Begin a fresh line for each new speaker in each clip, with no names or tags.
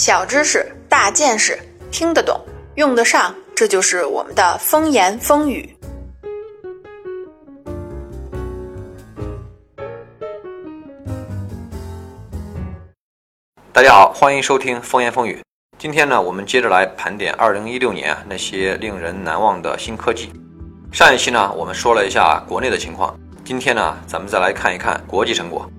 小知识，大见识，听得懂，用得上，这就是我们的风言风语。
大家好，欢迎收听风言风语。今天呢，我们接着来盘点2016年那些令人难忘的新科技。上一期呢，我们说了一下国内的情况，今天呢，咱们再来看一看国际成果。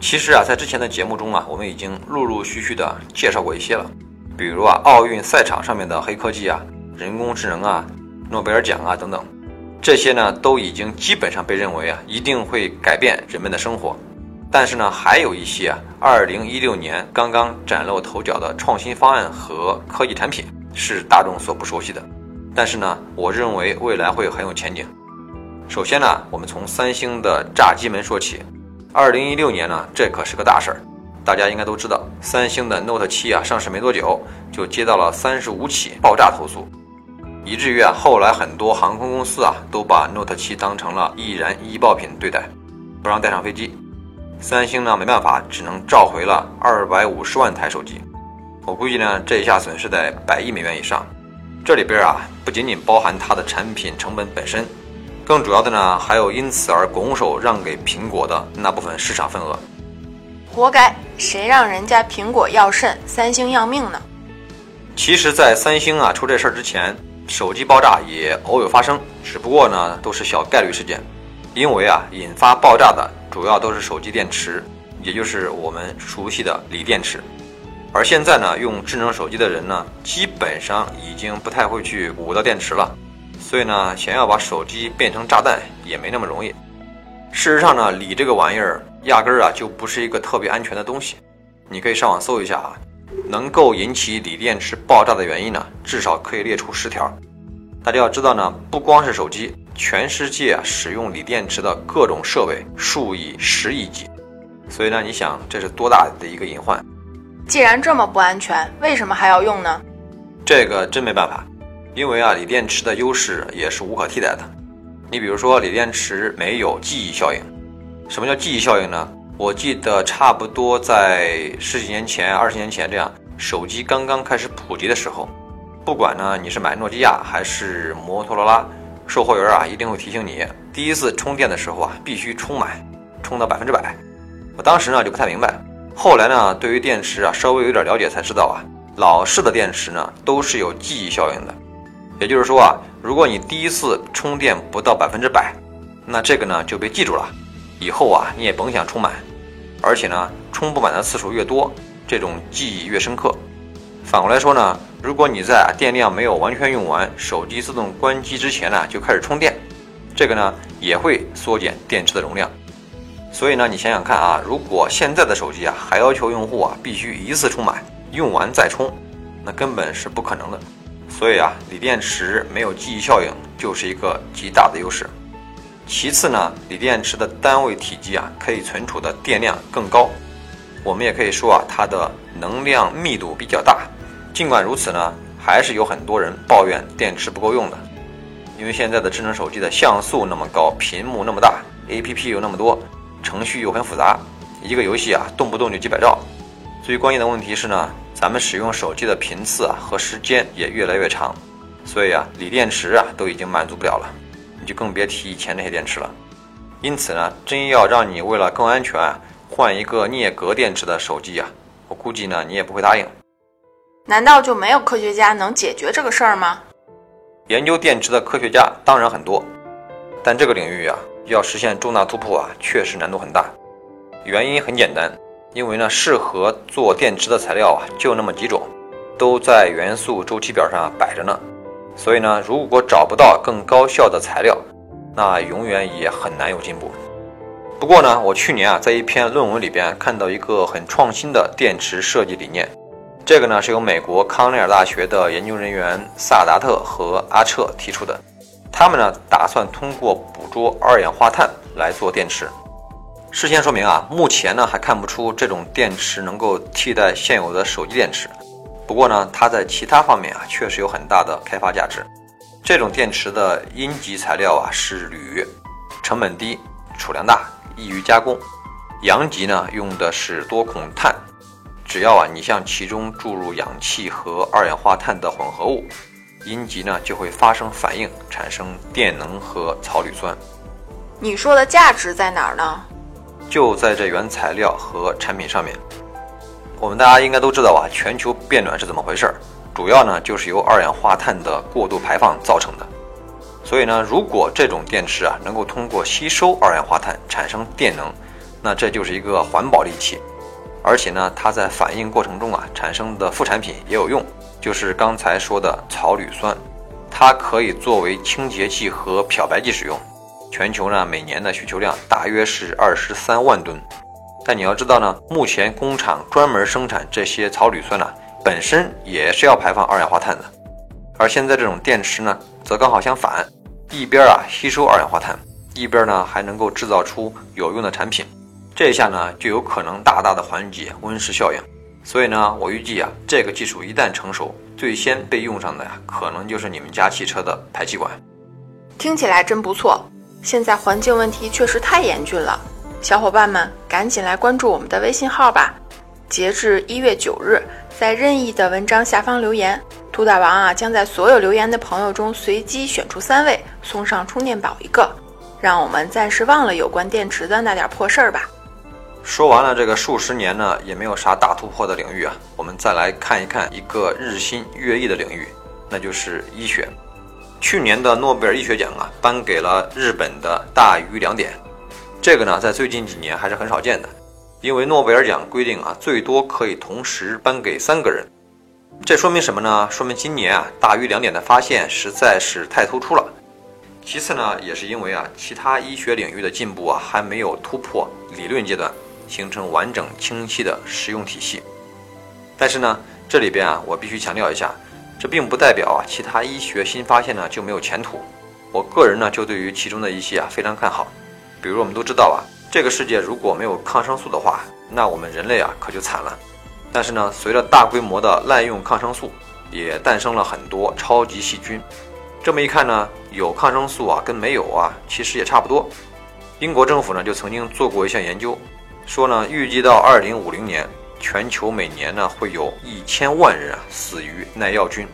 其实啊，在之前的节目中啊，我们已经陆陆续续的介绍过一些了，比如啊，奥运赛场上面的黑科技啊，人工智能啊，诺贝尔奖啊等等，这些呢，都已经基本上被认为啊，一定会改变人们的生活。但是呢，还有一些啊，二零一六年刚刚崭露头角的创新方案和科技产品是大众所不熟悉的。但是呢，我认为未来会很有前景。首先呢，我们从三星的炸机门说起。二零一六年呢，这可是个大事儿，大家应该都知道，三星的 Note 七啊上市没多久，就接到了三十五起爆炸投诉，以至于啊，后来很多航空公司啊都把 Note 七当成了易燃易爆品对待，不让带上飞机。三星呢没办法，只能召回了二百五十万台手机。我估计呢，这一下损失在百亿美元以上。这里边啊，不仅仅包含它的产品成本本身，更主要的呢，还有因此而拱手让给苹果的那部分市场份额。
活该，谁让人家苹果要肾，三星要命呢？
其实，在三星啊出这事儿之前，手机爆炸也偶有发生，只不过呢，都是小概率事件。因为啊，引发爆炸的主要都是手机电池，也就是我们熟悉的锂电池。而现在呢，用智能手机的人呢，基本上已经不太会去捂到电池了，所以呢，想要把手机变成炸弹也没那么容易。事实上呢，锂这个玩意儿压根儿啊就不是一个特别安全的东西。你可以上网搜一下啊，能够引起锂电池爆炸的原因呢，至少可以列出十条。大家要知道呢，不光是手机。全世界使用锂电池的各种设备数以十亿计，所以呢，你想这是多大的一个隐患？
既然这么不安全，为什么还要用呢？
这个真没办法，因为啊，锂电池的优势也是无可替代的。你比如说，锂电池没有记忆效应。什么叫记忆效应呢？我记得差不多在十几年前、二十年前这样，手机刚刚开始普及的时候，不管呢你是买诺基亚还是摩托罗拉。售货员啊，一定会提醒你，第一次充电的时候啊，必须充满，充到百分之百。我当时呢就不太明白，后来呢，对于电池啊稍微有点了解，才知道啊，老式的电池呢都是有记忆效应的。也就是说啊，如果你第一次充电不到百分之百，那这个呢就被记住了，以后啊你也甭想充满。而且呢，充不满的次数越多，这种记忆越深刻。反过来说呢。如果你在电量没有完全用完，手机自动关机之前呢，就开始充电，这个呢也会缩减电池的容量。所以呢，你想想看啊，如果现在的手机啊还要求用户啊必须一次充满，用完再充，那根本是不可能的。所以啊，锂电池没有记忆效应就是一个极大的优势。其次呢，锂电池的单位体积啊可以存储的电量更高，我们也可以说啊它的能量密度比较大。尽管如此呢，还是有很多人抱怨电池不够用的，因为现在的智能手机的像素那么高，屏幕那么大，APP 又那么多，程序又很复杂，一个游戏啊动不动就几百兆。最关键的问题是呢，咱们使用手机的频次啊和时间也越来越长，所以啊锂电池啊都已经满足不了了，你就更别提以前那些电池了。因此呢，真要让你为了更安全换一个镍镉电池的手机啊，我估计呢你也不会答应。
难道就没有科学家能解决这个事儿吗？
研究电池的科学家当然很多，但这个领域啊，要实现重大突破啊，确实难度很大。原因很简单，因为呢，适合做电池的材料啊，就那么几种，都在元素周期表上摆着呢。所以呢，如果找不到更高效的材料，那永远也很难有进步。不过呢，我去年啊，在一篇论文里边看到一个很创新的电池设计理念。这个呢是由美国康奈尔大学的研究人员萨达特和阿彻提出的，他们呢打算通过捕捉二氧化碳来做电池。事先说明啊，目前呢还看不出这种电池能够替代现有的手机电池。不过呢，它在其他方面啊确实有很大的开发价值。这种电池的阴极材料啊是铝，成本低，储量大，易于加工；阳极呢用的是多孔碳。只要啊你向其中注入氧气和二氧化碳的混合物，阴极呢就会发生反应，产生电能和草铝酸。
你说的价值在哪儿呢？
就在这原材料和产品上面。我们大家应该都知道啊，全球变暖是怎么回事儿？主要呢就是由二氧化碳的过度排放造成的。所以呢，如果这种电池啊能够通过吸收二氧化碳产生电能，那这就是一个环保利器。而且呢，它在反应过程中啊产生的副产品也有用，就是刚才说的草铝酸，它可以作为清洁剂和漂白剂使用。全球呢每年的需求量大约是二十三万吨。但你要知道呢，目前工厂专门生产这些草铝酸呢，本身也是要排放二氧化碳的。而现在这种电池呢，则刚好相反，一边啊吸收二氧化碳，一边呢还能够制造出有用的产品。这下呢就有可能大大的缓解温室效应。所以呢，我预计啊，这个技术一旦成熟，最先被用上的呀，可能就是你们家汽车的排气管。
听起来真不错。现在环境问题确实太严峻了。小伙伴们，赶紧来关注我们的微信号吧！截至一月九日，在任意的文章下方留言，兔大王啊将在所有留言的朋友中随机选出三位，送上充电宝一个。让我们暂时忘了有关电池的那点破事儿吧。
说完了这个数十年呢也没有啥大突破的领域啊，我们再来看一看一个日新月异的领域，那就是医学。去年的诺贝尔医学奖啊，颁给了日本的大于良典。这个呢，在最近几年还是很少见的，因为诺贝尔奖规定啊，最多可以同时颁给三个人。这说明什么呢？说明今年啊，大于两点的发现实在是太突出了。其次呢，也是因为啊，其他医学领域的进步啊，还没有突破理论阶段，形成完整清晰的实用体系。但是呢，这里边啊，我必须强调一下，这并不代表啊，其他医学新发现呢就没有前途。我个人呢，就对于其中的一些啊，非常看好。比如我们都知道啊，这个世界如果没有抗生素的话，那我们人类啊可就惨了。但是呢，随着大规模的滥用抗生素，也诞生了很多超级细菌。这么一看呢，有抗生素啊跟没有啊其实也差不多。英国政府呢就曾经做过一项研究，说呢预计到二零五零年，全球每年呢会有一千万人啊死于耐药菌。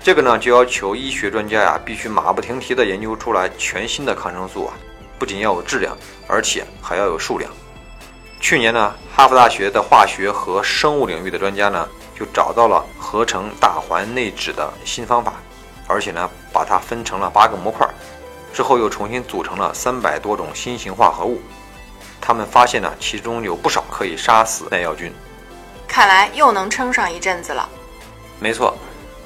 这个呢就要求医学专家呀必须马不停蹄地研究出来全新的抗生素啊。不仅要有质量，而且还要有数量。去年呢，哈佛大学的化学和生物领域的专家呢，就找到了合成大环内酯的新方法，而且呢，把它分成了八个模块，之后又重新组成了三百多种新型化合物。他们发现呢，其中有不少可以杀死耐药菌。
看来又能撑上一阵子了。
没错，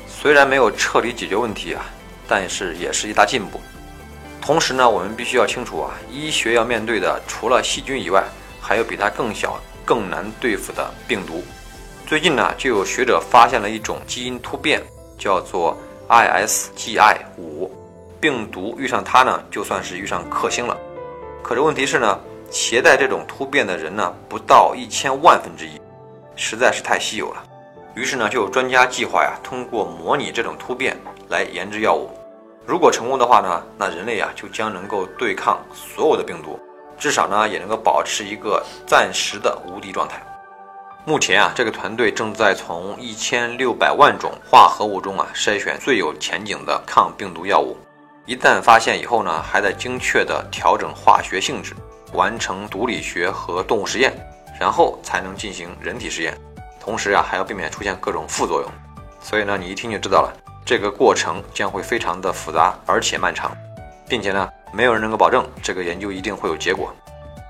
虽然没有彻底解决问题啊，但是也是一大进步。同时呢，我们必须要清楚啊，医学要面对的除了细菌以外，还有比它更小、更难对付的病毒。最近呢，就有学者发现了一种基因突变，叫做 ISGI 五。病毒遇上它呢，就算是遇上克星了。可是问题是呢，携带这种突变的人呢，不到一千万分之一，实在是太稀有了。于是呢，就有专家计划呀，通过模拟这种突变来研制药物。如果成功的话呢，那人类啊就将能够对抗所有的病毒，至少呢也能够保持一个暂时的无敌状态。目前啊，这个团队正在从一千六百万种化合物中啊筛选最有前景的抗病毒药物。一旦发现以后呢，还在精确的调整化学性质，完成毒理学和动物实验，然后才能进行人体实验。同时啊，还要避免出现各种副作用。所以呢，你一听就知道了。这个过程将会非常的复杂而且漫长，并且呢，没有人能够保证这个研究一定会有结果。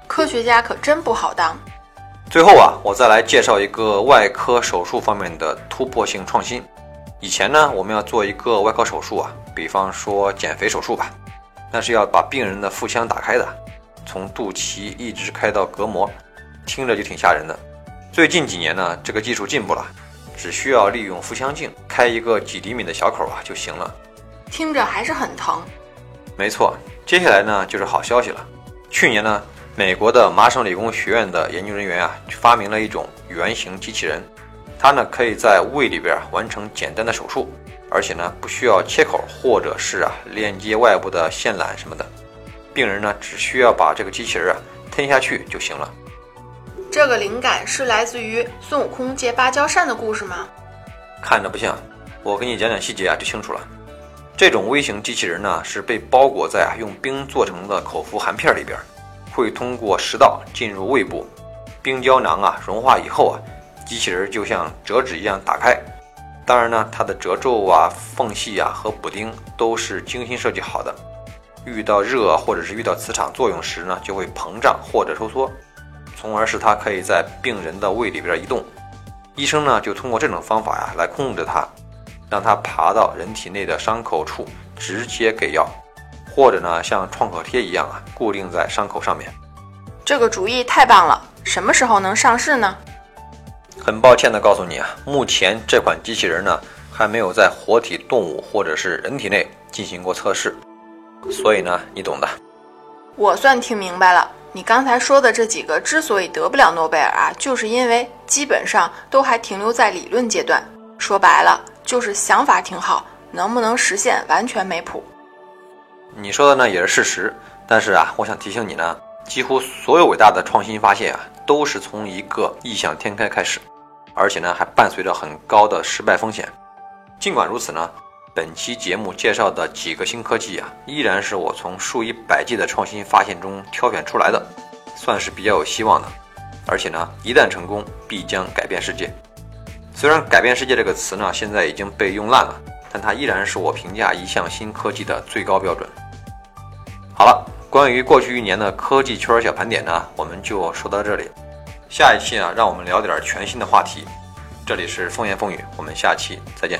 科学家可真不好当。
最后啊，我再来介绍一个外科手术方面的突破性创新。以前呢，我们要做一个外科手术啊，比方说减肥手术吧，那是要把病人的腹腔打开的，从肚脐一直开到膈膜，听着就挺吓人的。最近几年呢，这个技术进步了。只需要利用腹腔镜开一个几厘米的小口啊就行了，
听着还是很疼。
没错，接下来呢就是好消息了。去年呢，美国的麻省理工学院的研究人员啊发明了一种圆形机器人，它呢可以在胃里边完成简单的手术，而且呢不需要切口或者是啊链接外部的线缆什么的，病人呢只需要把这个机器人啊吞下去就行了。
这个灵感是来自于孙悟空借芭蕉扇的故事吗？
看着不像，我给你讲讲细节啊，就清楚了。这种微型机器人呢，是被包裹在啊用冰做成的口服含片里边，会通过食道进入胃部，冰胶囊啊融化以后啊，机器人就像折纸一样打开。当然呢，它的褶皱啊、缝隙啊和补丁都是精心设计好的。遇到热或者是遇到磁场作用时呢，就会膨胀或者收缩，从而使它可以在病人的胃里边移动。医生呢就通过这种方法呀来控制它。让它爬到人体内的伤口处，直接给药，或者呢，像创可贴一样啊，固定在伤口上面。
这个主意太棒了！什么时候能上市呢？
很抱歉的告诉你啊，目前这款机器人呢，还没有在活体动物或者是人体内进行过测试，所以呢，你懂的。
我算听明白了，你刚才说的这几个之所以得不了诺贝尔啊，就是因为基本上都还停留在理论阶段。说白了。就是想法挺好，能不能实现完全没谱。
你说的呢也是事实，但是啊，我想提醒你呢，几乎所有伟大的创新发现啊，都是从一个异想天开开始，而且呢还伴随着很高的失败风险。尽管如此呢，本期节目介绍的几个新科技啊，依然是我从数以百计的创新发现中挑选出来的，算是比较有希望的。而且呢，一旦成功，必将改变世界。虽然“改变世界”这个词呢，现在已经被用烂了，但它依然是我评价一项新科技的最高标准。好了，关于过去一年的科技圈小盘点呢，我们就说到这里。下一期呢，让我们聊点全新的话题。这里是风言风语，我们下期再见。